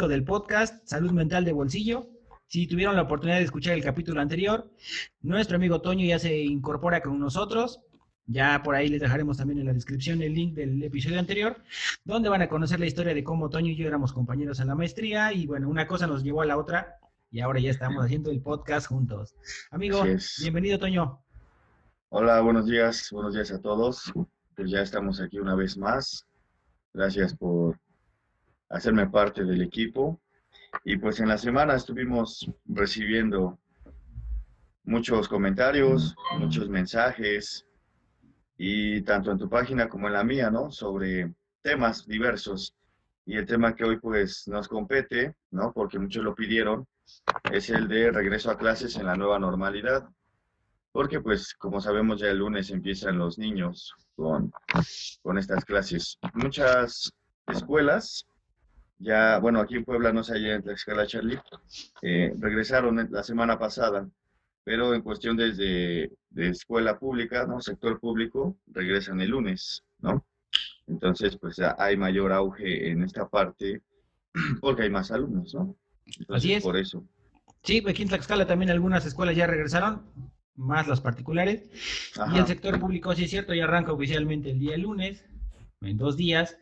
005 del podcast Salud Mental de Bolsillo. Si tuvieron la oportunidad de escuchar el capítulo anterior, nuestro amigo Toño ya se incorpora con nosotros. Ya por ahí les dejaremos también en la descripción el link del episodio anterior, donde van a conocer la historia de cómo Toño y yo éramos compañeros en la maestría y bueno, una cosa nos llevó a la otra y ahora ya estamos haciendo el podcast juntos. Amigo, bienvenido Toño. Hola, buenos días, buenos días a todos. Pues ya estamos aquí una vez más. Gracias por hacerme parte del equipo. Y pues en la semana estuvimos recibiendo muchos comentarios, muchos mensajes, y tanto en tu página como en la mía, ¿no? Sobre temas diversos. Y el tema que hoy pues nos compete, ¿no? Porque muchos lo pidieron, es el de regreso a clases en la nueva normalidad. Porque pues como sabemos ya el lunes empiezan los niños con, con estas clases. Muchas escuelas, ya, bueno, aquí en Puebla, no sé, allá en Tlaxcala, Charlie, eh, regresaron la semana pasada pero en cuestión desde de escuela pública, ¿no? Sector público, regresan el lunes, ¿no? Entonces, pues hay mayor auge en esta parte porque hay más alumnos, ¿no? Así es. Por eso. Sí, aquí en Tlaxcala también algunas escuelas ya regresaron, más las particulares. Y el sector público, sí es cierto, ya arranca oficialmente el día lunes, en dos días.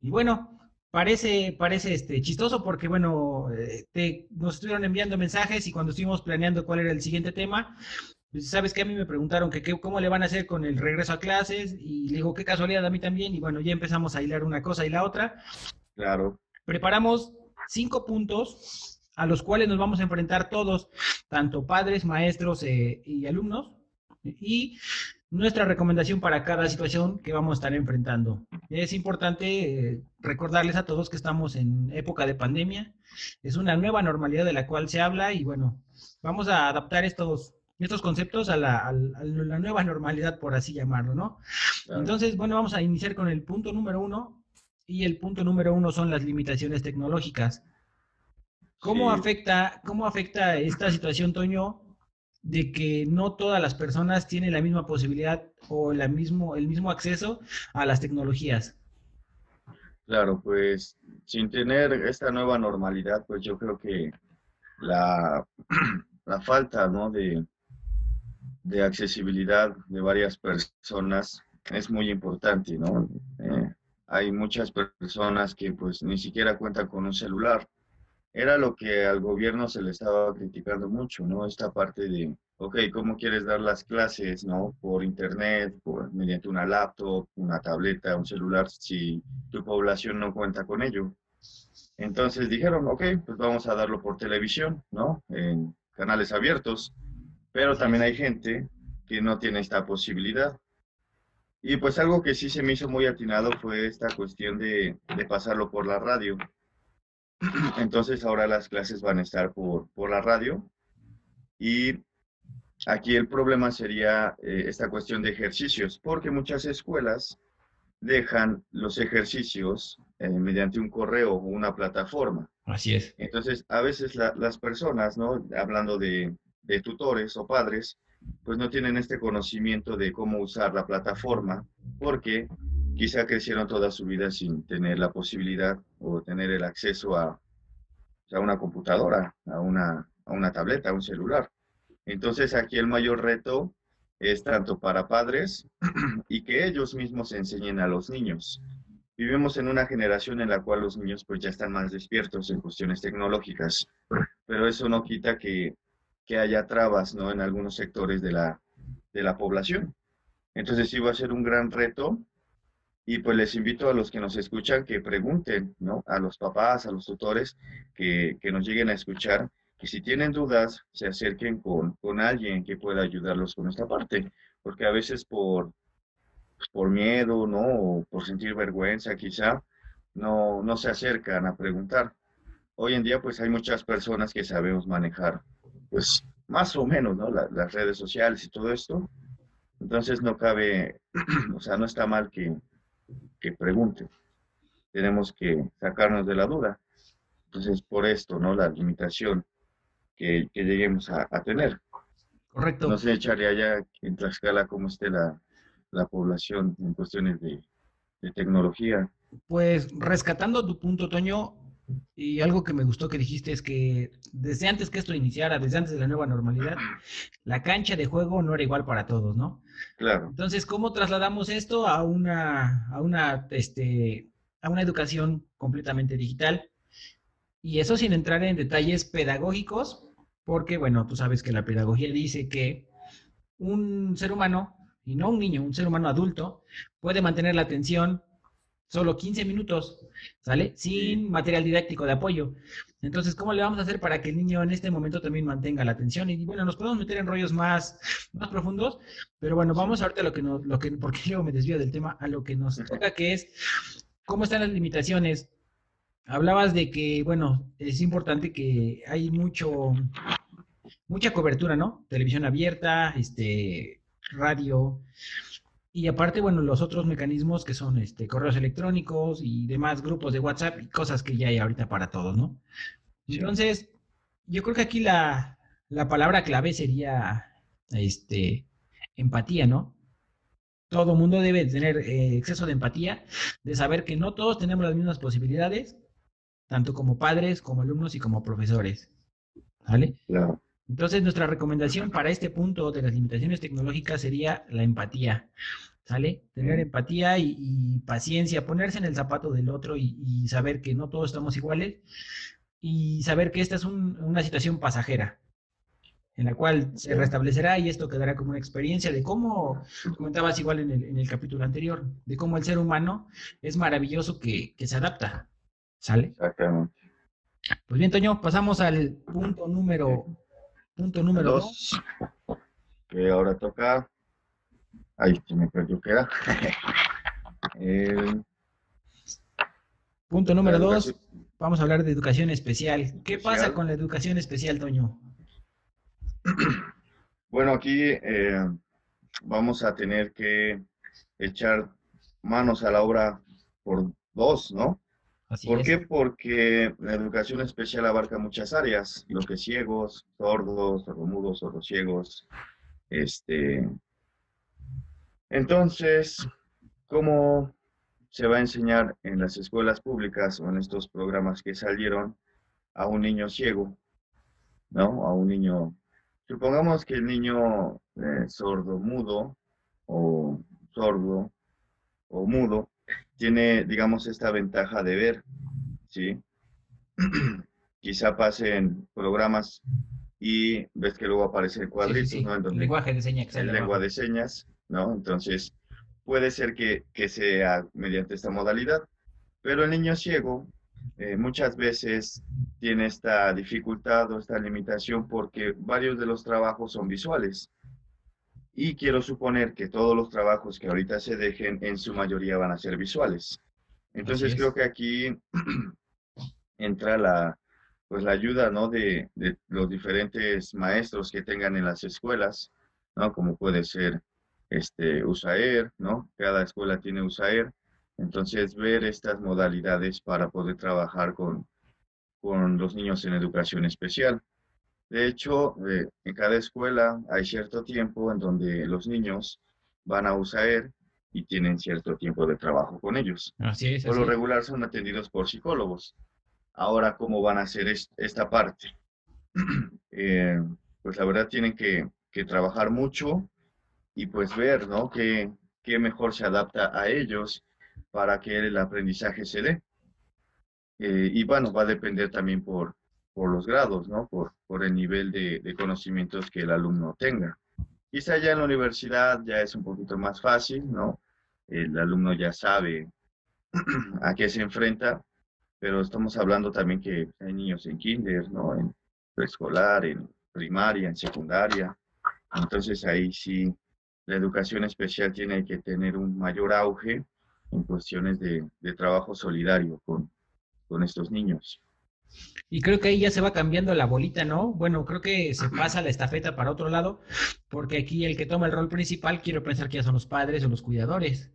Y bueno, parece, parece este, chistoso porque, bueno, eh, nos estuvieron enviando mensajes y cuando estuvimos planeando cuál era el siguiente tema, pues sabes que a mí me preguntaron que, cómo le van a hacer con el regreso a clases y le digo, qué casualidad a mí también y bueno, ya empezamos a hilar una cosa y la otra. Claro. Preparamos cinco puntos a los cuales nos vamos a enfrentar todos, tanto padres, maestros eh, y alumnos. Y nuestra recomendación para cada situación que vamos a estar enfrentando. Es importante eh, recordarles a todos que estamos en época de pandemia. Es una nueva normalidad de la cual se habla y bueno, vamos a adaptar estos, estos conceptos a la, nueva normalidad, por así llamarlo, ¿no? Entonces, bueno, vamos a iniciar con el punto número uno y el punto número uno son las limitaciones tecnológicas. ¿Cómo, afecta, ¿Cómo afecta esta situación, Toño, de que no todas las personas tienen la misma posibilidad o la mismo, el mismo acceso a las tecnologías. Claro, pues sin tener esta nueva normalidad, pues yo creo que la, la falta ¿no? de, de accesibilidad de varias personas es muy importante, ¿no? Eh, hay muchas personas que pues ni siquiera cuentan con un celular era lo que al gobierno se le estaba criticando mucho, ¿no? Esta parte de, ok, ¿cómo quieres dar las clases, ¿no? Por internet, por, mediante una laptop, una tableta, un celular, si tu población no cuenta con ello. Entonces dijeron, ok, pues vamos a darlo por televisión, ¿no? En canales abiertos, pero también hay gente que no tiene esta posibilidad. Y pues algo que sí se me hizo muy atinado fue esta cuestión de, de pasarlo por la radio. Entonces ahora las clases van a estar por, por la radio y aquí el problema sería eh, esta cuestión de ejercicios, porque muchas escuelas dejan los ejercicios eh, mediante un correo o una plataforma. Así es. Entonces, a veces las personas, ¿no? Hablando de, de tutores o padres, pues no tienen este conocimiento de cómo usar la plataforma, porque quizá crecieron toda su vida sin tener la posibilidad o tener el acceso a, a una computadora, a una, a una tableta, a un celular. Entonces aquí el mayor reto es tanto para padres y que ellos mismos enseñen a los niños. Vivimos en una generación en la cual los niños pues ya están más despiertos en cuestiones tecnológicas, pero eso no quita que, que haya trabas ¿no? en algunos sectores de la, de la población. Entonces sí va a ser un gran reto y pues les invito a los que nos escuchan que pregunten, ¿no? A los papás, a los tutores, que, que nos lleguen a escuchar, que si tienen dudas, se acerquen con, con alguien que pueda ayudarlos con esta parte, porque a veces por, por miedo, ¿no? O por sentir vergüenza quizá, no, no se acercan a preguntar. Hoy en día pues hay muchas personas que sabemos manejar, pues más o menos, ¿no? las redes sociales y todo esto. Entonces no cabe, o sea, no está mal que, que pregunte. Tenemos que sacarnos de la duda. Entonces, por esto, ¿no? La limitación que, lleguemos a, tener. Correcto. No sé, echarle allá en Tlaxcala cómo esté la, la población en cuestiones de, de tecnología. pues rescatando tu punto, Toño, y algo que me gustó que dijiste es que desde antes que esto iniciara, desde antes de la nueva normalidad, la cancha de juego no era igual para todos, ¿no? Claro. Entonces, ¿cómo trasladamos esto a una, a una, este, a una educación completamente digital? Y eso sin entrar en detalles pedagógicos, porque, bueno, tú sabes que la pedagogía dice que un ser humano, y no un niño, un ser humano adulto, puede mantener la atención solo 15 minutos, ¿sale? Sin material didáctico de apoyo. Entonces, ¿cómo le vamos a hacer para que el niño en este momento también mantenga la atención? Y bueno, nos podemos meter en rollos más, más profundos, pero bueno, vamos ahorita a lo que nos, lo que, porque luego me desvío del tema, a lo que nos toca, que es cómo están las limitaciones. Hablabas de que, bueno, es importante que hay mucho, mucha cobertura, ¿no? Televisión abierta, este, radio, y aparte, bueno, los otros mecanismos que son este, correos electrónicos y demás grupos de WhatsApp y cosas que ya hay ahorita para todos, ¿no? Entonces, yo creo que aquí la, palabra clave sería este, empatía, ¿no? Todo mundo debe tener eh, exceso de empatía, de saber que no todos tenemos las mismas posibilidades, tanto como padres, como alumnos y como profesores. ¿Vale? Claro. Entonces, nuestra recomendación para este punto de las limitaciones tecnológicas sería la empatía. ¿Sale? Tener empatía y, paciencia, ponerse en el zapato del otro y, saber que no todos estamos iguales y saber que esta es una situación pasajera en la cual se restablecerá y esto quedará como una experiencia de cómo, comentabas igual en el, en el capítulo anterior, de cómo el ser humano es maravilloso que, que se adapta. ¿Sale? Exactamente. Pues bien, Toño, pasamos al punto número Punto número dos. Que ahora toca. Ahí se me perdió que era. Punto número dos. Vamos a hablar de educación especial. ¿Qué pasa con la educación especial, Toño? Bueno, aquí eh, vamos a tener que echar manos a la obra por dos, ¿no? ¿Por qué? Porque la educación especial abarca muchas áreas, lo que ciegos, sordos, sordomudos, ciegos. Este, entonces, ¿cómo se va a enseñar en las escuelas públicas o en estos programas que salieron a un niño ciego? ¿No? A un niño, supongamos que el niño eh, sordo, mudo o sordo o mudo tiene, digamos, esta ventaja de ver, ¿sí? Quizá pasen programas y ves que luego aparece el cuadrito, ¿no? el lenguaje de señas. El lenguaje de señas, ¿no? Entonces, puede ser que, sea mediante esta modalidad, pero el niño ciego eh, muchas veces tiene esta dificultad o esta limitación porque varios de los trabajos son visuales. Y quiero suponer que todos los trabajos que ahorita se dejen en su mayoría van a ser visuales. Entonces creo que aquí entra la, pues la ayuda ¿no? de, de, los diferentes maestros que tengan en las escuelas, ¿no? como puede ser este, USAER, ¿no? cada escuela tiene USAER. Entonces ver estas modalidades para poder trabajar con, con los niños en educación especial. De hecho, eh, en cada escuela hay cierto tiempo en donde los niños van a USAER y tienen cierto tiempo de trabajo con ellos. Así es. Por lo regular son atendidos por psicólogos. Ahora, ¿cómo van a hacer esta parte? Eh, pues la verdad tienen que, trabajar mucho y pues ver, ¿no? Qué, qué mejor se adapta a ellos para que el aprendizaje se dé. Eh, y bueno, va a depender también por, por los grados, ¿no? Por, por el nivel de, conocimientos que el alumno tenga. Quizá ya en la universidad ya es un poquito más fácil, ¿no? El alumno ya sabe a qué se enfrenta, pero estamos hablando también que hay niños en kinder, ¿no? En preescolar, en primaria, en secundaria. Entonces ahí sí la educación especial tiene que tener un mayor auge en cuestiones de, de trabajo solidario con, con estos niños. Y creo que ahí ya se va cambiando la bolita, ¿no? Bueno, creo que se pasa la estafeta para otro lado, porque aquí el que toma el rol principal, quiero pensar que ya son los padres o los cuidadores.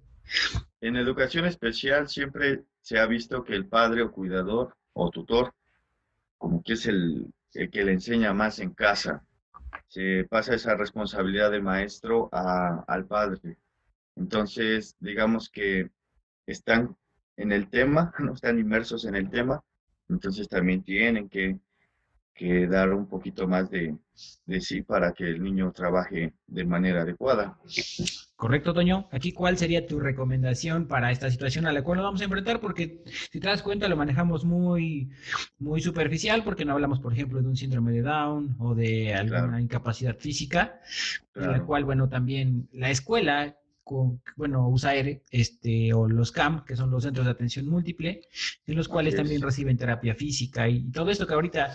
En educación especial siempre se ha visto que el padre o cuidador o tutor, como que es el, que le enseña más en casa, se pasa esa responsabilidad del maestro al padre. Entonces, digamos que están en el tema, no están inmersos en el tema, entonces también tienen que, que dar un poquito más de, de sí para que el niño trabaje de manera adecuada. Correcto, Toño. Aquí, ¿cuál sería tu recomendación para esta situación a la cual nos vamos a enfrentar? Porque si te das cuenta, lo manejamos muy, muy superficial, porque no hablamos, por ejemplo, de un síndrome de Down o de alguna incapacidad física, en la cual, bueno, también la escuela con, bueno, USAER, este, o los CAM, que son los centros de atención múltiple, en los cuales también reciben terapia física y todo esto que ahorita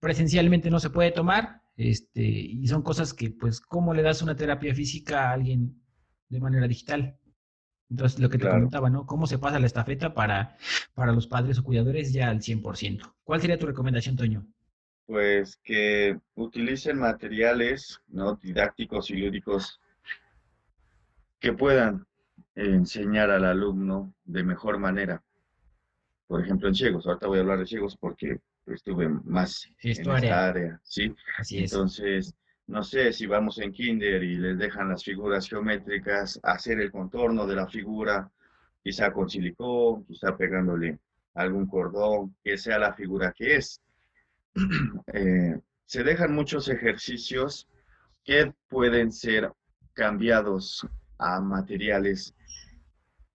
presencialmente no se puede tomar, este, y son cosas que, pues, ¿cómo le das una terapia física a alguien de manera digital? Entonces, lo que te comentaba, ¿no? ¿Cómo se pasa la estafeta para, para los padres o cuidadores ya al 100%? ¿Cuál sería tu recomendación, Toño? Pues que utilicen materiales, ¿no? Didácticos y lúdicos que puedan enseñar al alumno de mejor manera. Por ejemplo, en ciegos. Ahorita voy a hablar de ciegos porque estuve más en esta área, ¿sí? Entonces, no sé si vamos en kinder y les dejan las figuras geométricas, hacer el contorno de la figura, quizá con silicón, quizá pegándole algún cordón, que sea la figura que es. Eh, se dejan muchos ejercicios que pueden ser cambiados a materiales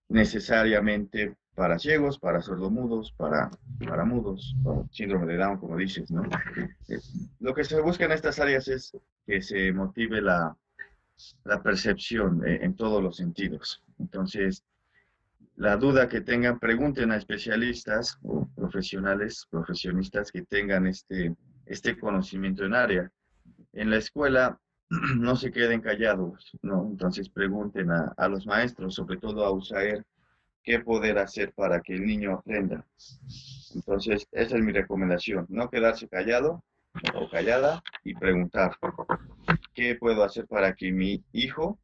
necesariamente para ciegos, para sordomudos, para, para mudos, síndrome de Down, como dices, ¿no? Eh, lo que se busca en estas áreas es que se motive la, la percepción eh, en todos los sentidos. Entonces, la duda que tengan, pregunten a especialistas o profesionales, profesionistas que tengan este, este conocimiento en área. En la escuela no se queden callados, ¿no? Entonces pregunten a, a los maestros, sobre todo a USAER, qué poder hacer para que el niño aprenda. Entonces, esa es mi recomendación, no quedarse callado o callada y preguntar, ¿qué puedo hacer para que mi hijo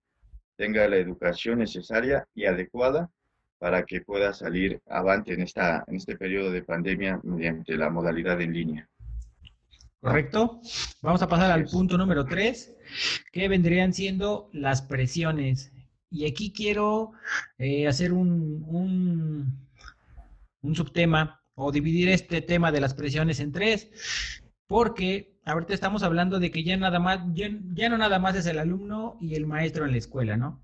tenga la educación necesaria y adecuada para que pueda salir avante en, esta, en este periodo de pandemia mediante la modalidad en línea? Correcto. Vamos a pasar al punto número tres, que vendrían siendo las presiones. Y aquí quiero eh, hacer un, un, subtema o dividir este tema de las presiones en tres, porque ahorita estamos hablando de que ya nada más, ya, no nada más es el alumno y el maestro en la escuela, ¿no?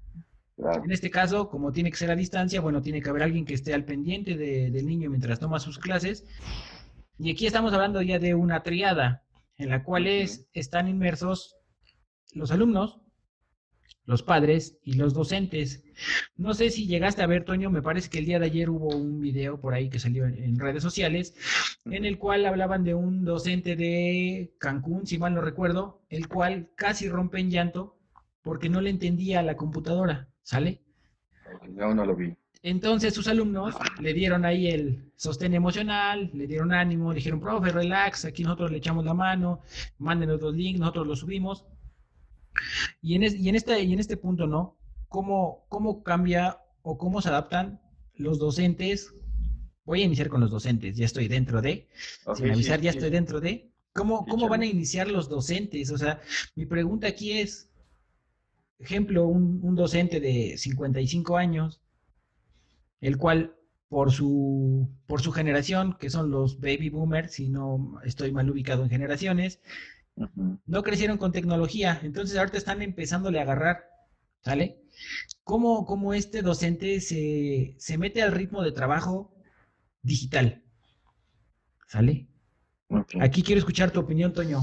En este caso, como tiene que ser a distancia, bueno, tiene que haber alguien que esté al pendiente del niño mientras toma sus clases. Y aquí estamos hablando ya de una triada, en la cual están inmersos los alumnos, los padres y los docentes. No sé si llegaste a ver, Toño, me parece que el día de ayer hubo un video por ahí que salió en, redes sociales, en el cual hablaban de un docente de Cancún, si mal no recuerdo, el cual casi rompe en llanto porque no le entendía la computadora, ¿sale? No, no lo vi. Entonces sus alumnos le dieron ahí el sostén emocional, le dieron ánimo, le dijeron, profe, relax, aquí nosotros le echamos la mano, mándenos los links, nosotros los subimos. Y en, y en, este, y en este punto, ¿no? ¿Cómo, ¿Cómo cambia o cómo se adaptan los docentes? Voy a iniciar con los docentes, ya estoy dentro de, sin avisar, ya estoy dentro de. ¿Cómo, ¿Cómo van a iniciar los docentes? O sea, mi pregunta aquí es, ejemplo, un, un docente de 55 años, el cual por su, por su generación, que son los baby boomers, si no estoy mal ubicado en generaciones, no crecieron con tecnología, entonces ahorita están empezándole a agarrar, ¿sale? ¿Cómo, cómo este docente se, se, mete al ritmo de trabajo digital? ¿Sale? Aquí quiero escuchar tu opinión, Toño.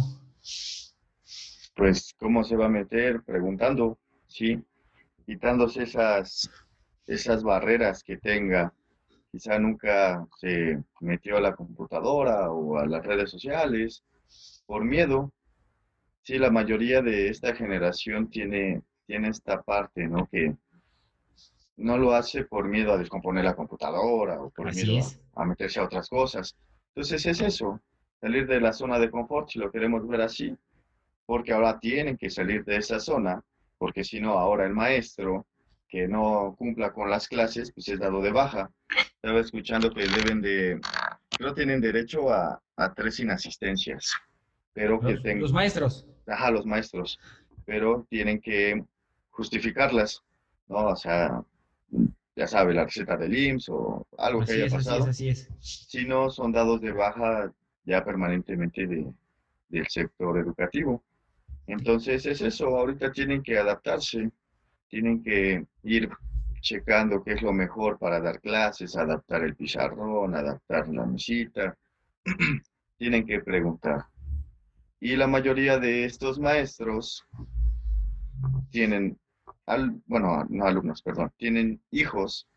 Pues, ¿cómo se va a meter? Preguntando, ¿sí? Quitándose esas, esas barreras que tenga. Quizá nunca se metió a la computadora o a las redes sociales por miedo, Sí, la mayoría de esta generación tiene, tiene esta parte, ¿no? Que no lo hace por miedo a descomponer la computadora o por miedo a, meterse a otras cosas. Entonces es eso, salir de la zona de confort, si lo queremos ver así, porque ahora tienen que salir de esa zona, porque si no, ahora el maestro que no cumpla con las clases, pues es dado de baja. Estaba escuchando que deben de, no tienen derecho a, a tres inasistencias, pero que tengan... Los maestros ajá, los maestros, pero tienen que justificarlas, ¿no? O sea, ya sabe, la receta del IMSS o algo que haya pasado. Así es, así es. Si no, son dados de baja ya permanentemente de, del sector educativo. Entonces es eso, ahorita tienen que adaptarse, tienen que ir checando qué es lo mejor para dar clases, adaptar el pizarrón, adaptar la mesita, tienen que preguntar. Y la mayoría de estos maestros tienen, al, bueno, no alumnos, perdón, tienen hijos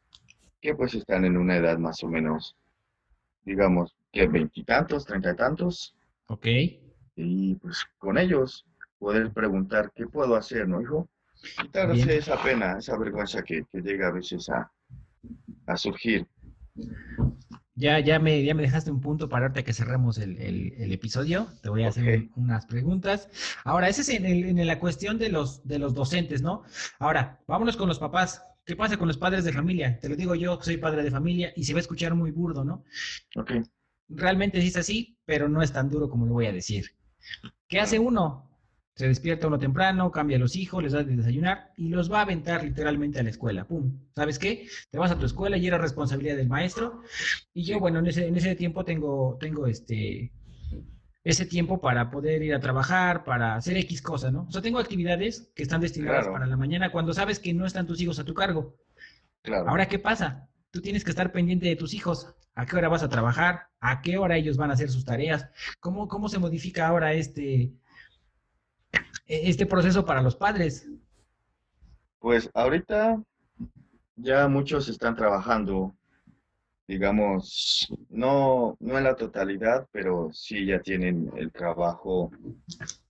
que pues están en una edad más o menos, digamos, que veintitantos, treinta y tantos. Ok. Y pues con ellos poder preguntar, ¿qué puedo hacer, no, hijo? Quitarse esa pena, esa vergüenza que, llega a veces a, a surgir. Ya, ya, me, ya me dejaste un punto para ahorita que cerremos el, episodio. Te voy a hacer unas preguntas. Ahora, esa es en, en, la cuestión de los, de los docentes, ¿no? Ahora, vámonos con los papás. ¿Qué pasa con los padres de familia? Te lo digo yo, soy padre de familia y se va a escuchar muy burdo, ¿no? Ok. Realmente sí es así, pero no es tan duro como lo voy a decir. ¿Qué hace uno? Se despierta uno temprano, cambia a los hijos, les da de desayunar y los va a aventar literalmente a la escuela. ¡Pum! ¿Sabes qué? Te vas a tu escuela y era responsabilidad del maestro. Y yo, bueno, en ese, en ese tiempo tengo, tengo este, ese tiempo para poder ir a trabajar, para hacer X cosas, ¿no? O sea, tengo actividades que están destinadas para la mañana cuando sabes que no están tus hijos a tu cargo. Claro. Ahora, ¿qué pasa? Tú tienes que estar pendiente de tus hijos. ¿A qué hora vas a trabajar? ¿A qué hora ellos van a hacer sus tareas? ¿Cómo, cómo se modifica ahora este, este proceso para los padres? Pues ahorita ya muchos están trabajando, digamos, no, no en la totalidad, pero sí ya tienen el trabajo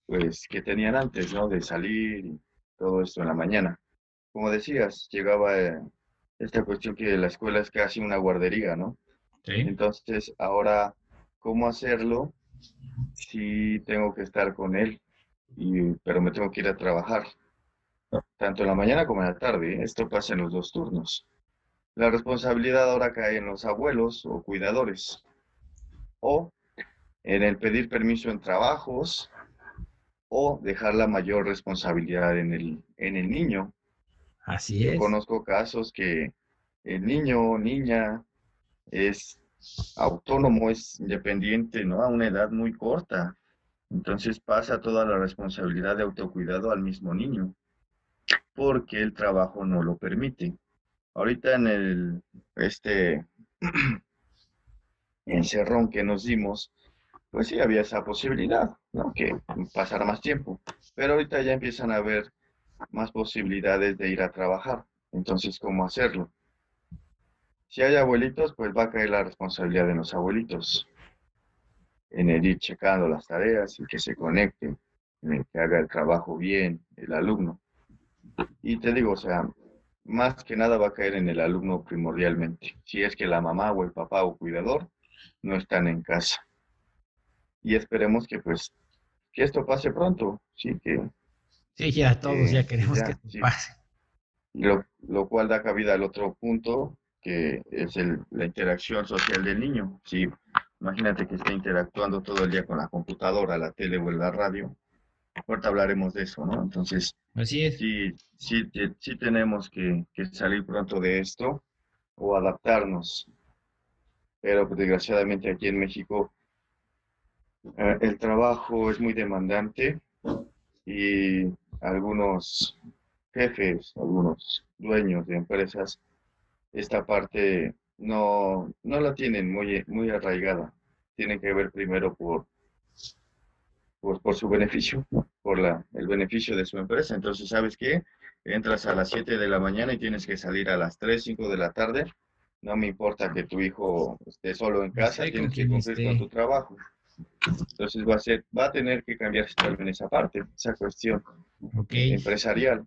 pues que tenían antes, ¿no? De salir y todo esto en la mañana. Como decías, llegaba eh, esta cuestión que la escuela es casi una guardería, ¿no? Sí. Entonces, ahora, ¿cómo hacerlo si tengo que estar con él? Pero me tengo que ir a trabajar, tanto en la mañana como en la tarde. Esto pasa en los dos turnos. La responsabilidad ahora cae en los abuelos o cuidadores, o en el pedir permiso en trabajos, o dejar la mayor responsabilidad en el, en el niño. Así es. conozco casos que el niño o niña es autónomo, es independiente, ¿no? A una edad muy corta. Entonces pasa toda la responsabilidad de autocuidado al mismo niño, porque el trabajo no lo permite. Ahorita en el este encerrón que nos dimos, pues sí había esa posibilidad, ¿no? Que pasara más tiempo. Pero ahorita ya empiezan a haber más posibilidades de ir a trabajar. Entonces, ¿cómo hacerlo? Si hay abuelitos, pues va a caer la responsabilidad de los abuelitos en el ir checando las tareas y que se conecte, en el que haga el trabajo bien el alumno. Y te digo, o sea, más que nada va a caer en el alumno primordialmente, si es que la mamá o el papá o cuidador no están en casa. Y esperemos que pues que esto pase pronto, sí que Sí, ya todos ya queremos que esto pase. Lo, lo, cual da cabida al otro punto, que es el, la interacción social del niño. Si Imagínate que esté interactuando todo el día con la computadora, la tele o la radio. Ahorita hablaremos de eso, ¿no? Entonces, Así es. Sí, sí, sí tenemos que, salir pronto de esto o adaptarnos. Pero pues, desgraciadamente aquí en México eh, el trabajo es muy demandante y algunos jefes, algunos dueños de empresas, esta parte no, no la tienen muy, muy arraigada. Tienen que ver primero por, por, su beneficio, por la, el beneficio de su empresa. Entonces, ¿sabes qué? Entras a las 7 de la mañana y tienes que salir a las 3, 5 de la tarde. No me importa que tu hijo esté solo en casa, tienes que cumplir con tu trabajo. Entonces va a ser, va a tener que cambiarse también esa parte, esa cuestión empresarial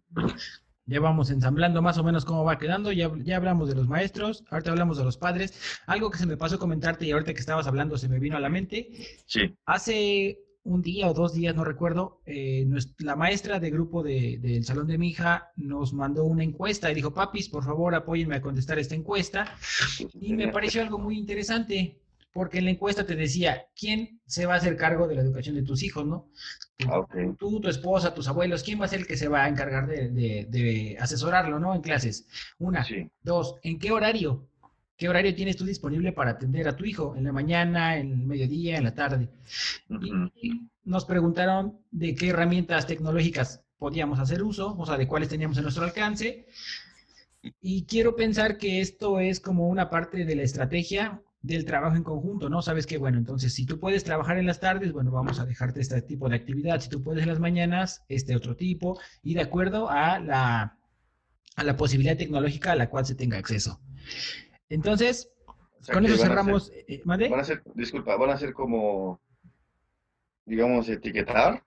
ya vamos ensamblando más o menos cómo va quedando, ya, ya hablamos de los maestros, ahorita hablamos de los padres. Algo que se me pasó comentarte y ahorita que estabas hablando se me vino a la mente. Sí. Hace un día o dos días, no recuerdo, eh, la maestra de grupo del salón de mi hija nos mandó una encuesta y dijo, papis, por favor, apóyenme a contestar esta encuesta. Y me pareció algo muy interesante. Porque en la encuesta te decía, ¿quién se va a hacer cargo de la educación de tus hijos, no? Okay. Tú, tu esposa, tus abuelos, ¿quién va a ser el que se va a encargar de, de, de asesorarlo, no? En clases. Una. Sí. Dos, ¿en qué horario? ¿Qué horario tienes tú disponible para atender a tu hijo? ¿En la mañana, en el mediodía, en la tarde? Y, y nos preguntaron de qué herramientas tecnológicas podíamos hacer uso, o sea, de cuáles teníamos a nuestro alcance. Y quiero pensar que esto es como una parte de la estrategia del trabajo en conjunto, ¿no? Sabes que, bueno, entonces, si tú puedes trabajar en las tardes, bueno, vamos a dejarte este tipo de actividad. Si tú puedes en las mañanas, este otro tipo, y de acuerdo a la, a la posibilidad tecnológica a la cual se tenga acceso. Entonces, O sea con eso cerramos. ser- eh, ¿mande? van a ser, disculpa, van a ser como, digamos, etiquetar.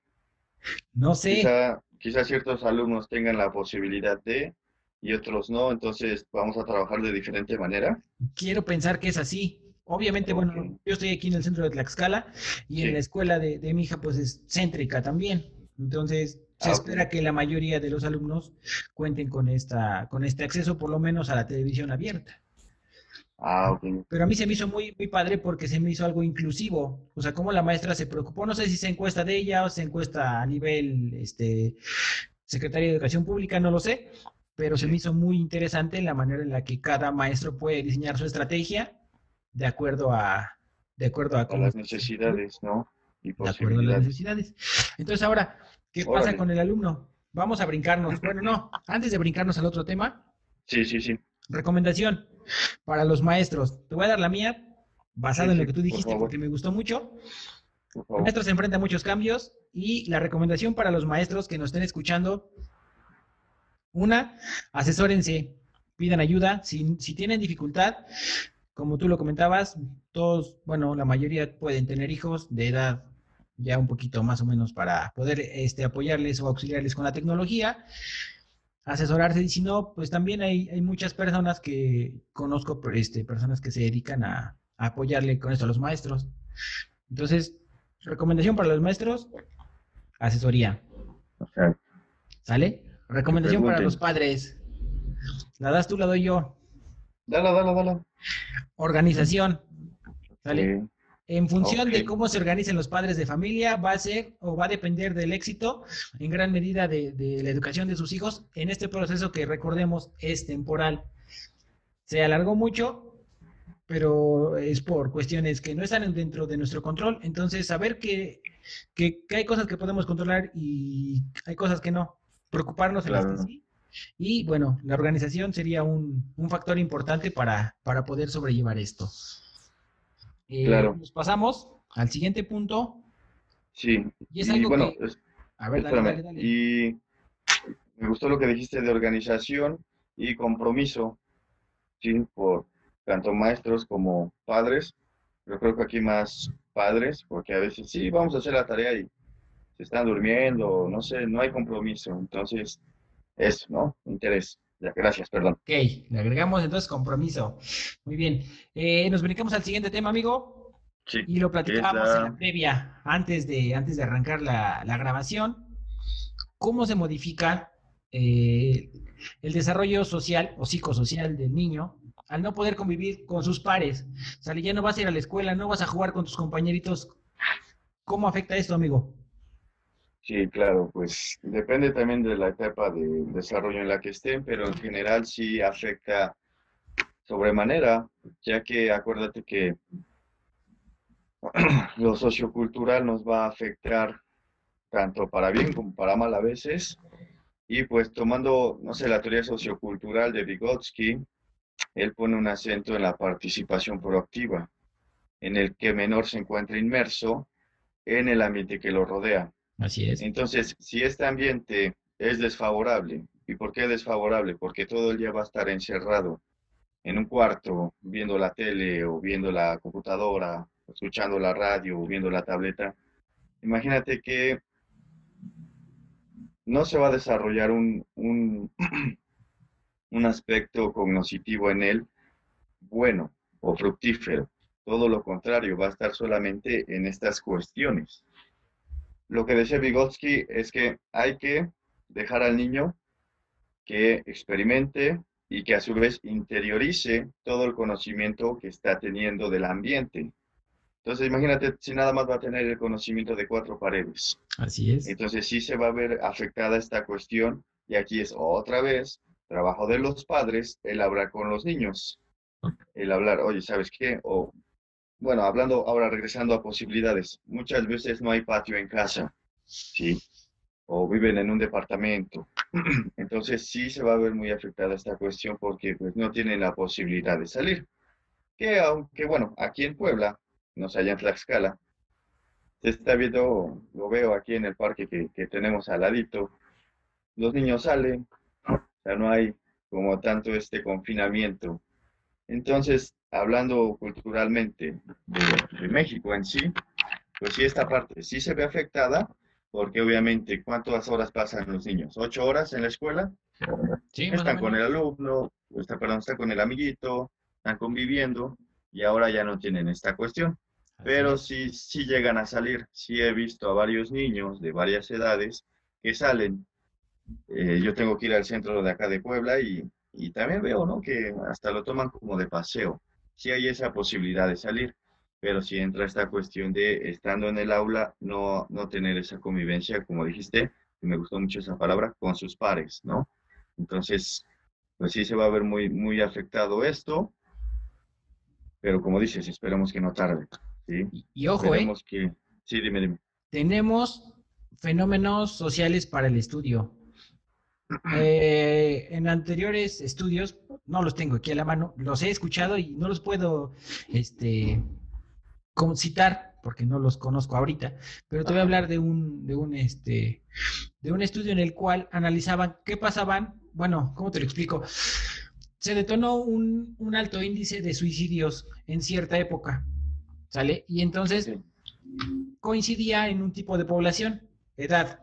No sé. Quizá, quizá ciertos alumnos tengan la posibilidad de y otros no, entonces vamos a trabajar de diferente manera. Quiero pensar que es así. Obviamente, bueno, yo estoy aquí en el centro de Tlaxcala y en la escuela de, de mi hija, pues es céntrica también. Entonces, se Ah, espera que la mayoría de los alumnos cuenten con esta, con este acceso, por lo menos a la televisión abierta. Ah, ok. Pero a mí se me hizo muy, muy padre porque se me hizo algo inclusivo. O sea, cómo la maestra se preocupó. No sé si se encuesta de ella o se encuesta a nivel este, Secretaría de Educación Pública, no lo sé. Pero se me hizo muy interesante la manera en la que cada maestro puede diseñar su estrategia de acuerdo a, de acuerdo a A las necesidades, ¿no? Y de acuerdo a las necesidades. Entonces, ahora, ¿qué pasa con el alumno? Vamos a brincarnos. Bueno, no, antes de brincarnos al otro tema, Sí, sí, sí. recomendación para los maestros. Te voy a dar la mía, basada Sí, en lo que tú por dijiste, favor. porque me gustó mucho. Por El maestro se enfrenta a muchos cambios y la recomendación para los maestros que nos estén escuchando, una, asesórense, pidan ayuda. Si, si tienen dificultad, como tú lo comentabas, todos, bueno, la mayoría pueden tener hijos de edad ya un poquito más o menos para poder este, apoyarles o auxiliarles con la tecnología, asesorarse. Y si no, pues también hay, hay muchas personas que conozco, este, personas que se dedican a, a apoyarle con esto a los maestros. Entonces, recomendación para los maestros, asesoría. Ok. ¿Sale? Recomendación para los padres. La das tú, la doy yo. Dale, dale, dale. Organización. ¿Sale? Sí. En función de cómo se organicen los padres de familia, va a ser o va a depender del éxito en gran medida de, de la educación de sus hijos en este proceso que recordemos es temporal. Se alargó mucho, pero es por cuestiones que no están dentro de nuestro control. Entonces, saber que, que, que hay cosas que podemos controlar y hay cosas que no. Preocuparnos en las que sí. Y bueno, la organización sería un, un factor importante para, para poder sobrellevar esto. Eh, Claro. Nos pasamos al siguiente punto. Sí. Y es Y algo bueno, que... es- A ver, dale, dale, dale. Y me gustó lo que dijiste de organización y compromiso, sí, por tanto maestros como padres. Yo creo que aquí más padres, porque a veces sí, vamos a hacer la tarea y se están durmiendo, no sé, no hay compromiso. Entonces, eso, ¿no? Interés. Ya, gracias, perdón. Ok, le agregamos entonces compromiso. Muy bien. Eh, nos brincamos al siguiente tema, amigo. Sí. Y lo platicábamos la- en la previa, antes de, antes de arrancar la, la grabación. ¿Cómo se modifica eh, el desarrollo social o psicosocial del niño al no poder convivir con sus pares? O sea, ya no vas a ir a la escuela, no vas a jugar con tus compañeritos. ¿Cómo afecta esto, amigo? Sí, claro, pues depende también de la etapa de desarrollo en la que estén, pero en general sí afecta sobremanera, ya que acuérdate que lo sociocultural nos va a afectar tanto para bien como para mal a veces. Y pues tomando, no sé, la teoría sociocultural de Vygotsky, él pone un acento en la participación proactiva, en el que menor se encuentra inmerso en el ambiente que lo rodea. Así es. Entonces, si este ambiente es desfavorable, ¿y por qué desfavorable? Porque todo el día va a estar encerrado en un cuarto, viendo la tele o viendo la computadora, escuchando la radio o viendo la tableta. Imagínate que no se va a desarrollar un, un, un aspecto cognoscitivo en él bueno o fructífero. Todo lo contrario, va a estar solamente en estas cuestiones. Lo que decía Vygotsky es que hay que dejar al niño que experimente y que a su vez interiorice todo el conocimiento que está teniendo del ambiente. Entonces, imagínate si nada más va a tener el conocimiento de cuatro paredes. Así es. Entonces, sí se va a ver afectada esta cuestión y aquí es otra vez trabajo de los padres el hablar con los niños. El hablar, oye, ¿sabes qué? O, bueno, hablando ahora, regresando a posibilidades, muchas veces no hay patio en casa, ¿sí? O viven en un departamento. Entonces, sí se va a ver muy afectada esta cuestión porque pues, no tienen la posibilidad de salir. Que aunque, bueno, aquí en Puebla, no sé, allá en Tlaxcala, se está viendo, lo veo aquí en el parque que, que tenemos al ladito, los niños salen, sea, no hay como tanto este confinamiento. Entonces, hablando culturalmente de, de, México en sí, pues sí, esta parte sí se ve afectada, porque obviamente, ¿cuántas horas pasan los niños? ¿Ocho horas en la escuela? Sí, están con el alumno, está, perdón, están con el amiguito, están conviviendo, y ahora ya no tienen esta cuestión. Pero sí, sí llegan a salir. Sí he visto a varios niños de varias edades que salen. Eh, yo tengo que ir al centro de acá de Puebla y, y también veo, ¿no? Que hasta lo toman como de paseo. Sí hay esa posibilidad de salir, pero si entra esta cuestión de estando en el aula, no, no tener esa convivencia, como dijiste, y me gustó mucho esa palabra, con sus pares, ¿no? Entonces, pues sí se va a ver muy, muy afectado esto pero como dices, esperemos que no tarde. ¿sí? Y, ojo, ¿eh? Que... Sí, dime, dime. Tenemos fenómenos sociales para el estudio. Eh, en anteriores estudios, no los tengo aquí a la mano, los he escuchado y no los puedo este, citar porque no los conozco ahorita, pero te voy a hablar de un, de un, este, de un estudio en el cual analizaban qué pasaban, bueno, ¿cómo te lo explico? se detonó un, alto índice de suicidios en cierta época, ¿sale? Y entonces coincidía en un tipo de población, edad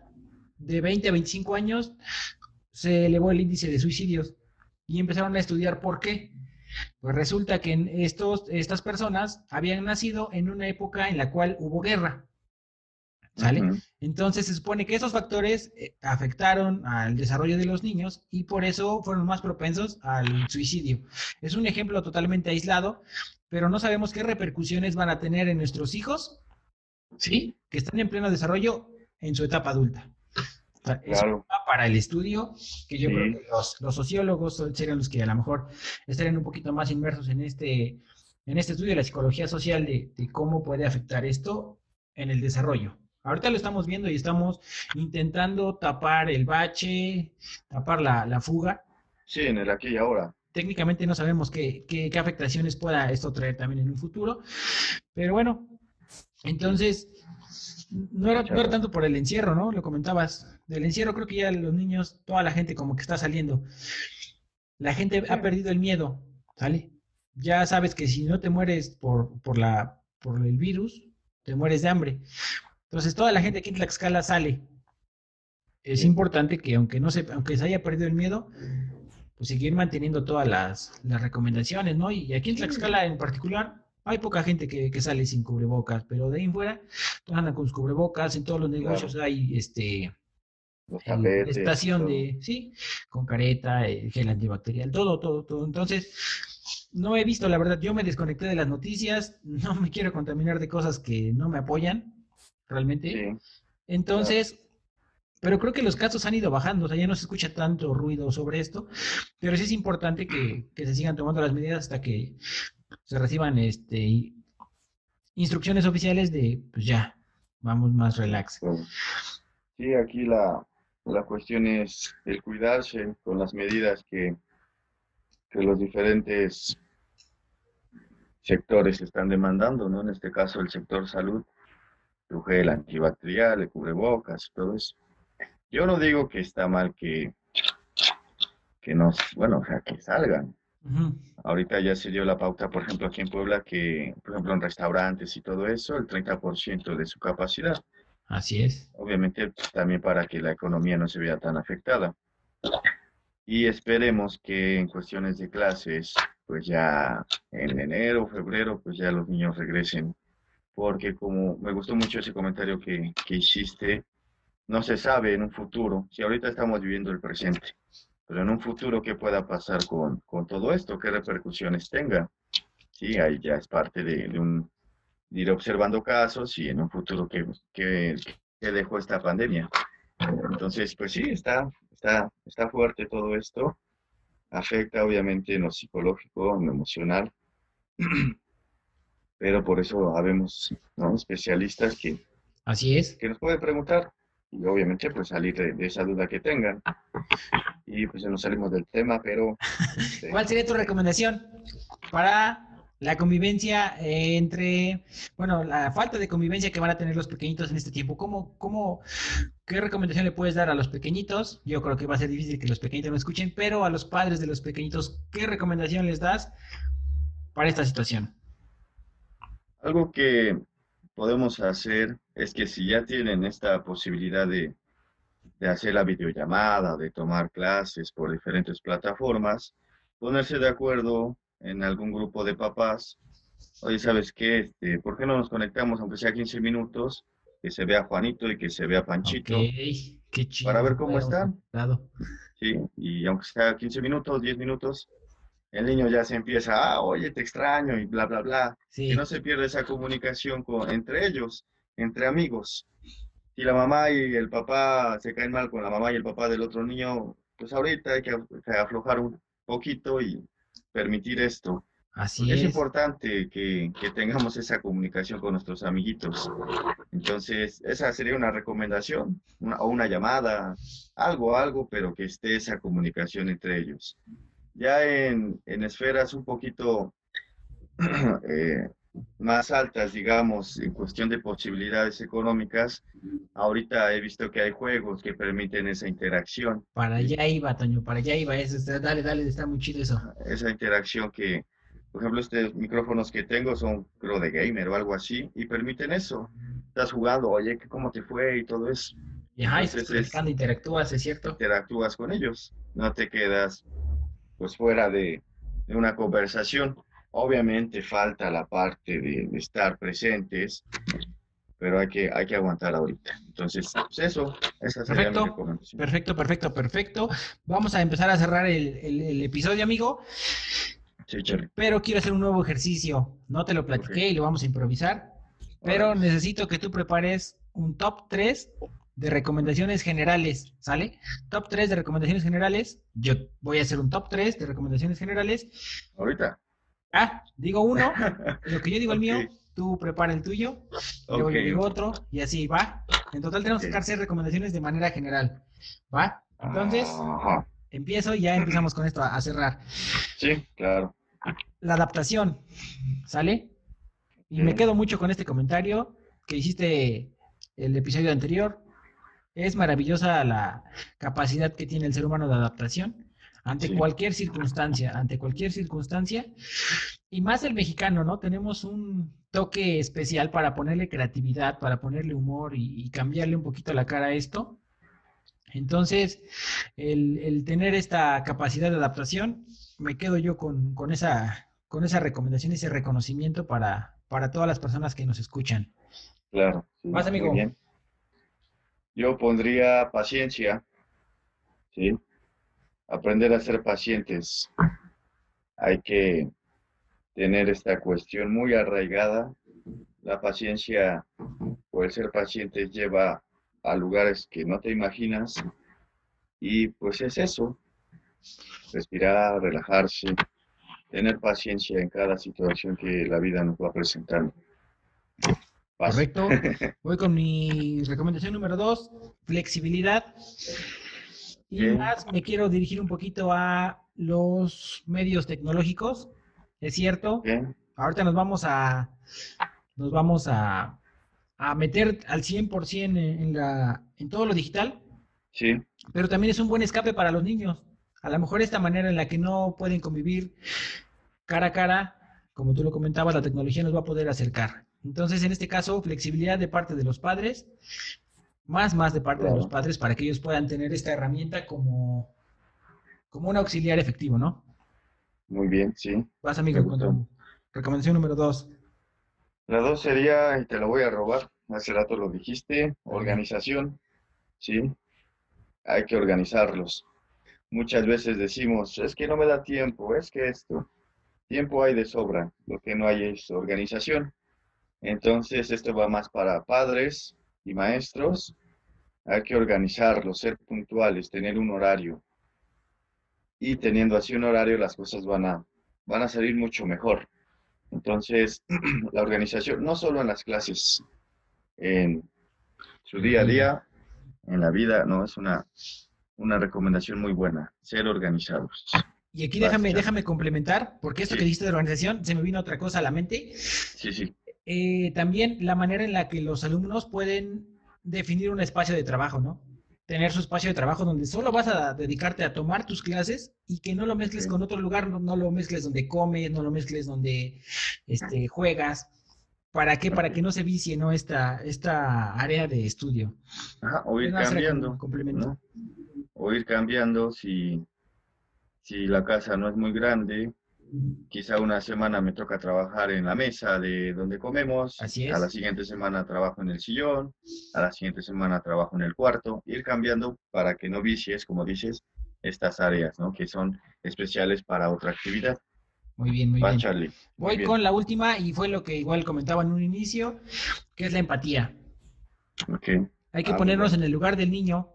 de 20 a 25 años, se elevó el índice de suicidios y empezaron a estudiar por qué. Pues resulta que estos, estas personas habían nacido en una época en la cual hubo guerra. ¿Sale? Entonces se supone que esos factores eh, afectaron al desarrollo de los niños y por eso fueron más propensos al suicidio. Es un ejemplo totalmente aislado, pero no sabemos qué repercusiones van a tener en nuestros hijos, ¿sí? Que están en pleno desarrollo en su etapa adulta. Eso para el estudio, que yo creo que los, sociólogos serían los que a lo mejor estarían un poquito más inmersos en este, en este estudio de la psicología social de cómo puede afectar esto en el desarrollo. Ahorita lo estamos viendo y estamos intentando tapar el bache, tapar la, fuga. Sí, en el aquí y ahora. Técnicamente no sabemos qué, qué, afectaciones pueda esto traer también en un futuro, pero bueno, entonces no era, no tanto por el encierro, ¿no? Lo comentabas. Del encierro creo que ya los niños, toda la gente como que está saliendo. La gente ha perdido el miedo, ¿sale? Ya sabes que si no te mueres por, por, la, por el virus, te mueres de hambre. Entonces, toda la gente aquí en Tlaxcala sale. Es importante que, aunque no se, aunque se haya perdido el miedo, pues seguir manteniendo todas las, recomendaciones, ¿no? Y aquí en Tlaxcala en particular, hay poca gente que, sale sin cubrebocas, pero de ahí en fuera, todos andan con sus cubrebocas, en todos los negocios hay este estación de, sí, con careta, eh, gel antibacterial, todo, todo, todo. Entonces, no he visto, la verdad, yo me desconecté de las noticias, no me quiero contaminar de cosas que no me apoyan, realmente. Entonces, pero creo que los casos han ido bajando, o sea, ya no se escucha tanto ruido sobre esto, pero sí es importante que, se sigan tomando las medidas hasta que se reciban este instrucciones oficiales de, pues ya, vamos más relax. Sí, aquí la, la cuestión es el cuidarse con las medidas que, que los diferentes sectores están demandando, ¿no? En este caso el sector salud tu gel antibacterial, el cubrebocas, todo eso. Yo no digo que está mal que, que nos, bueno, o sea, que salgan. Ahorita ya se dio la pauta, por ejemplo, aquí en Puebla, que, por ejemplo, en restaurantes y todo eso, el 30% de su capacidad. Así es. Obviamente también para que la economía no se vea tan afectada. Y esperemos que en cuestiones de clases, pues ya en enero, febrero, pues ya los niños regresen porque como me gustó mucho ese comentario que, hiciste, no se sabe en un futuro, si ahorita estamos viviendo el presente, pero en un futuro qué pueda pasar con, todo esto, qué repercusiones tenga. Sí, ahí ya es parte de, un, ir observando casos y en un futuro que, que, que dejó esta pandemia. Entonces, pues sí, está, está, está fuerte todo esto. Afecta obviamente en lo psicológico, en lo emocional. Pero por eso habemos ¿no? especialistas que, Así es. que nos pueden preguntar y obviamente pues salir de, esa duda que tengan. Y pues ya nos salimos del tema, pero... Este ¿Cuál sería tu recomendación para la convivencia entre, bueno, la falta de convivencia que van a tener los pequeñitos en este tiempo. ¿Cómo, cómo, qué recomendación le puedes dar a los pequeñitos? Yo creo que va a ser difícil que los pequeñitos lo escuchen, pero a los padres de los pequeñitos, ¿qué recomendación les das para esta situación? Algo que podemos hacer es que si ya tienen esta posibilidad de, de hacer la videollamada, de tomar clases por diferentes plataformas, ponerse de acuerdo en algún grupo de papás, oye, ¿sabes qué? Este, ¿Por qué no nos conectamos, aunque sea 15 minutos, que se vea Juanito y que se vea Panchito? qué chido. Para ver cómo están. Sí, y aunque sea 15 minutos, 10 minutos, el niño ya se empieza, ah, oye, te extraño y bla, bla, bla. Que no se pierda esa comunicación con, entre ellos, entre amigos. Si la mamá y el papá se caen mal con la mamá y el papá del otro niño, pues ahorita hay que aflojar un poquito y permitir esto. Así es. importante que, tengamos esa comunicación con nuestros amiguitos. Entonces, esa sería una recomendación, o una llamada, algo, algo, pero que esté esa comunicación entre ellos. Ya en, en esferas un poquito eh, más altas, digamos, en cuestión de posibilidades económicas, ahorita he visto que hay juegos que permiten esa interacción. Para allá iba, Toño, para allá iba, eso, dale, dale, está muy chido eso. Esa interacción que, por ejemplo, estos micrófonos que tengo son, creo, de gamer o algo así, y permiten eso. Estás jugando, oye, ¿cómo te fue? Y todo eso. Y ajá, Entonces, interactúas, ¿es cierto? Interactúas con ellos, no te quedas pues fuera de, de una conversación. Obviamente falta la parte de, estar presentes, pero hay que, hay que aguantar ahorita. Entonces, pues eso, esa sería perfecto, mi Perfecto, perfecto, perfecto. Vamos a empezar a cerrar el, episodio, amigo. Sí, pero quiero hacer un nuevo ejercicio. No te lo platiqué y lo vamos a improvisar. Pero necesito que tú prepares un top 3 de recomendaciones generales, ¿sale? Top 3 de recomendaciones generales. Yo voy a hacer un top 3 de recomendaciones generales. Ahorita. Ah, digo uno, lo que yo digo el mío, tú prepara el tuyo, yo digo otro, y así va. En total tenemos que hacer recomendaciones de manera general, ¿va? Entonces, empiezo y ya empezamos con esto a, cerrar. Sí, claro. La adaptación, ¿sale? Y me quedo mucho con este comentario que hiciste el episodio anterior. Es maravillosa la capacidad que tiene el ser humano de adaptación ante cualquier circunstancia, ante cualquier circunstancia. Y más el mexicano, ¿no? Tenemos un toque especial para ponerle creatividad, para ponerle humor y, cambiarle un poquito la cara a esto. Entonces, el, tener esta capacidad de adaptación, me quedo yo con, esa, con esa recomendación, ese reconocimiento para, para todas las personas que nos escuchan. Claro. Más, amigo. Yo pondría paciencia, ¿sí? aprender a ser pacientes. Hay que tener esta cuestión muy arraigada. La paciencia o el ser paciente lleva a lugares que no te imaginas y pues es eso, respirar, relajarse, tener paciencia en cada situación que la vida nos va presentando. Correcto. Voy con mi recomendación número dos, flexibilidad. Y más me quiero dirigir un poquito a los medios tecnológicos. Es cierto. Ahorita nos vamos a nos vamos a, a meter al 100% en, en, la, en todo lo digital. Sí. Pero también es un buen escape para los niños. A lo mejor esta manera en la que no pueden convivir cara a cara, como tú lo comentabas, la tecnología nos va a poder acercar. Entonces, en este caso, flexibilidad de parte de los padres, más, más de parte de los padres para que ellos puedan tener esta herramienta como, como un auxiliar efectivo, ¿no? Muy bien, sí. Vas, amigo, con recomendación número dos. La dos sería, y te lo voy a robar, hace rato lo dijiste, organización, ¿sí? Hay que organizarlos. Muchas veces decimos, es que no me da tiempo, es que esto, tiempo hay de sobra, lo que no hay es organización. Entonces, esto va más para padres y maestros. Hay que organizarlo, ser puntuales, tener un horario. Y teniendo así un horario, las cosas van a, van a salir mucho mejor. Entonces, la organización, no solo en las clases, en su día a día, en la vida, no, es una, una recomendación muy buena, ser organizados. Y aquí déjame, déjame complementar, porque esto que dijiste de organización, se me vino otra cosa a la mente. Sí, sí. Eh, también la manera en la que los alumnos pueden definir un espacio de trabajo, ¿no? Tener su espacio de trabajo donde solo vas a dedicarte a tomar tus clases y que no lo mezcles con otro lugar, no, lo mezcles donde comes, no lo mezcles donde este, juegas. ¿Para qué? Para que no se vicie, ¿no? Esta, esta área de estudio. Ajá, o ir cambiando. Complemento. O ir cambiando si, si la casa no es muy grande, quizá una semana me toca trabajar en la mesa de donde comemos, Así a la siguiente semana trabajo en el sillón, a la siguiente semana trabajo en el cuarto, ir cambiando para que no vicies, como dices, estas áreas, ¿no? Que son especiales para otra actividad. Muy bien, muy bien. Voy con la última y fue lo que igual comentaba en un inicio, que es la empatía. Okay. Hay que ah, ponernos en el lugar del niño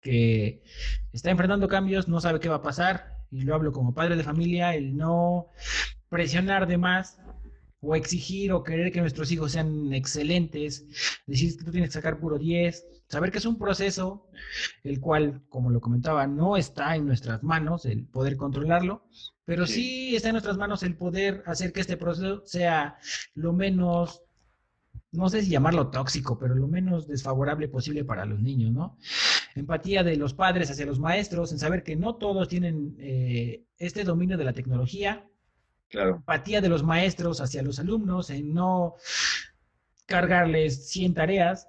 que está enfrentando cambios, no sabe qué va a pasar, y lo hablo como padre de familia, el no presionar de más o exigir o querer que nuestros hijos sean excelentes, decir que tú tienes que sacar puro 10, saber que es un proceso el cual, como lo comentaba, no está en nuestras manos el poder controlarlo, pero sí. está en nuestras manos el poder hacer que este proceso sea lo menos, no sé si llamarlo tóxico, pero lo menos desfavorable posible para los niños, ¿no? Empatía de los padres hacia los maestros, en saber que no todos tienen eh, este dominio de la tecnología. Claro. Empatía de los maestros hacia los alumnos, en no cargarles 100 tareas.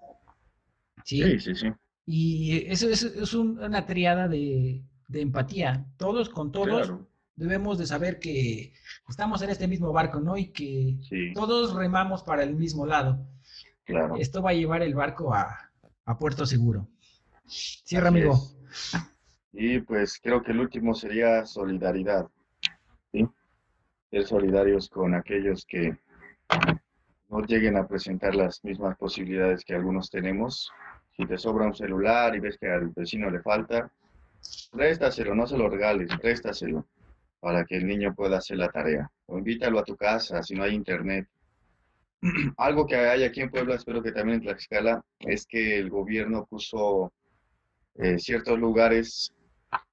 Sí, sí, sí. Y eso, es una triada de, empatía. Todos con todos debemos de saber que estamos en este mismo barco, ¿no? Y que todos remamos para el mismo lado. Claro. Esto va a llevar el barco a, a puerto seguro. Cierra, amigo. Y pues creo que el último sería solidaridad. ¿sí? Ser solidarios con aquellos que no lleguen a presentar las mismas posibilidades que algunos tenemos. Si te sobra un celular y ves que al vecino le falta, préstaselo, no se lo regales, préstaselo para que el niño pueda hacer la tarea. O invítalo a tu casa si no hay internet. Algo que hay aquí en Puebla, espero que también en Tlaxcala, es que el gobierno puso eh, ciertos lugares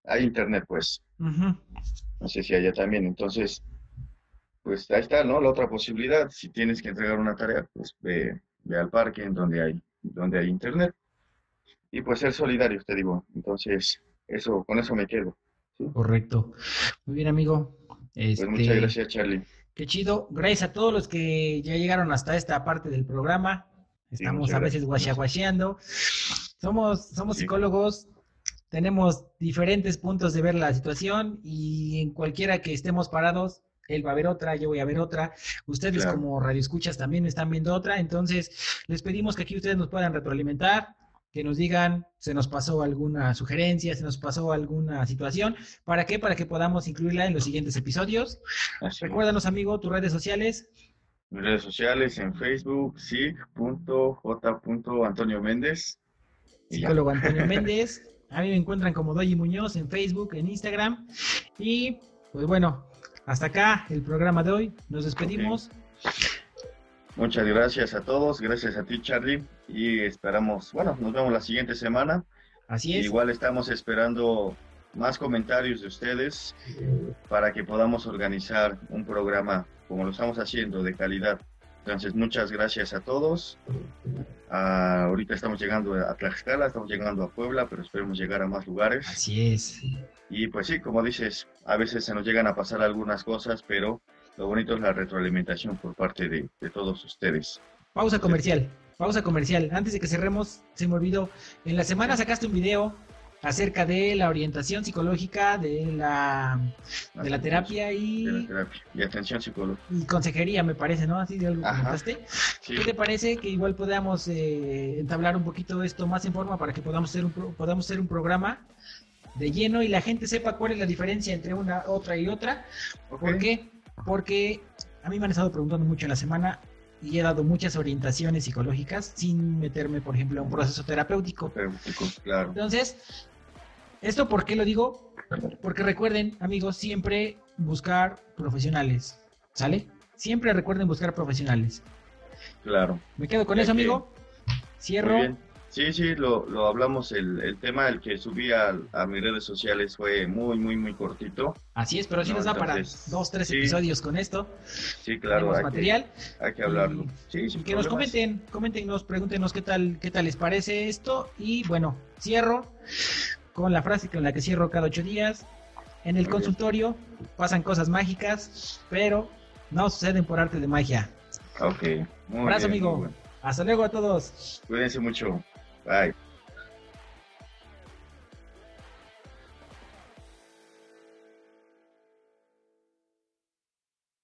hay internet, pues. No sé si allá también. Entonces, pues ahí está, ¿no? La otra posibilidad, si tienes que entregar una tarea, pues ve, al parque en donde hay, donde hay internet. Y pues ser solidario, te digo. Entonces, eso, con eso me quedo. Correcto. Muy bien, amigo. Pues muchas este, gracias, Charlie. Qué chido. Gracias a todos los que ya llegaron hasta esta parte del programa. Estamos a veces guachaguacheando. Somos, somos psicólogos, tenemos diferentes puntos de ver la situación y en cualquiera que estemos parados, él va a ver otra, yo voy a ver otra, ustedes como radioescuchas también están viendo otra, entonces les pedimos que aquí ustedes nos puedan retroalimentar, que nos digan, se nos pasó alguna sugerencia, se nos pasó alguna situación, ¿para qué? Para que podamos incluirla en los siguientes episodios. Recuérdanos, amigo, tus redes sociales. Mis redes sociales en Facebook, sig.j.antonio Méndez psicólogo Antonio Méndez. A mí me encuentran como Doyi Muñoz en Facebook, en Instagram. Y pues bueno, hasta acá el programa de hoy. Nos despedimos. Muchas gracias a todos, gracias a ti Charlie y esperamos, bueno, nos vemos la siguiente semana. Así es. Igual estamos esperando más comentarios de ustedes para que podamos organizar un programa como lo estamos haciendo de calidad. Entonces, muchas gracias a todos. Ah, ahorita estamos llegando a Tlaxcala, estamos llegando a Puebla, pero esperemos llegar a más lugares. Así es. Y pues sí, como dices, a veces se nos llegan a pasar algunas cosas, pero lo bonito es la retroalimentación por parte de, de todos ustedes. Pausa comercial, pausa comercial. Antes de que cerremos, se me olvidó. En la semana sacaste un video acerca de la orientación psicológica, de la, de la terapia y... De la terapia y atención psicológica. Y consejería, me parece, ¿no? Así de algo comentaste. ¿Qué te parece que igual podamos eh, entablar un poquito esto más en forma para que podamos hacer un, podamos hacer un programa de lleno y la gente sepa cuál es la diferencia entre una, otra y otra? ¿Por qué? Porque a mí me han estado preguntando mucho en la semana y he dado muchas orientaciones psicológicas sin meterme, por ejemplo, a un proceso terapéutico. Terapéutico, claro. Entonces, ¿esto por qué lo digo? Porque recuerden, amigos, siempre buscar profesionales, ¿sale? Siempre recuerden buscar profesionales. Claro. Me quedo con Ya eso, que- amigo. Cierro. Sí, sí, lo, lo hablamos. El, el tema el que subí a, a mis redes sociales fue muy, muy, muy cortito. Así es, pero sí No, nos da para dos, tres sí. episodios con esto. Sí, claro. Hay material. Que, hay que hablarlo. Y- Sí, Y que nos comenten, coméntenos, pregúntenos qué tal, qué tal les parece esto. Y bueno, cierro con la frase con la que cierro cada ocho días. En el Muy bien. consultorio pasan cosas mágicas, pero no suceden por arte de magia. Ok. Muy Abrazo, bien, amigo. muy bueno. Hasta luego a todos. Cuídense mucho. Bye.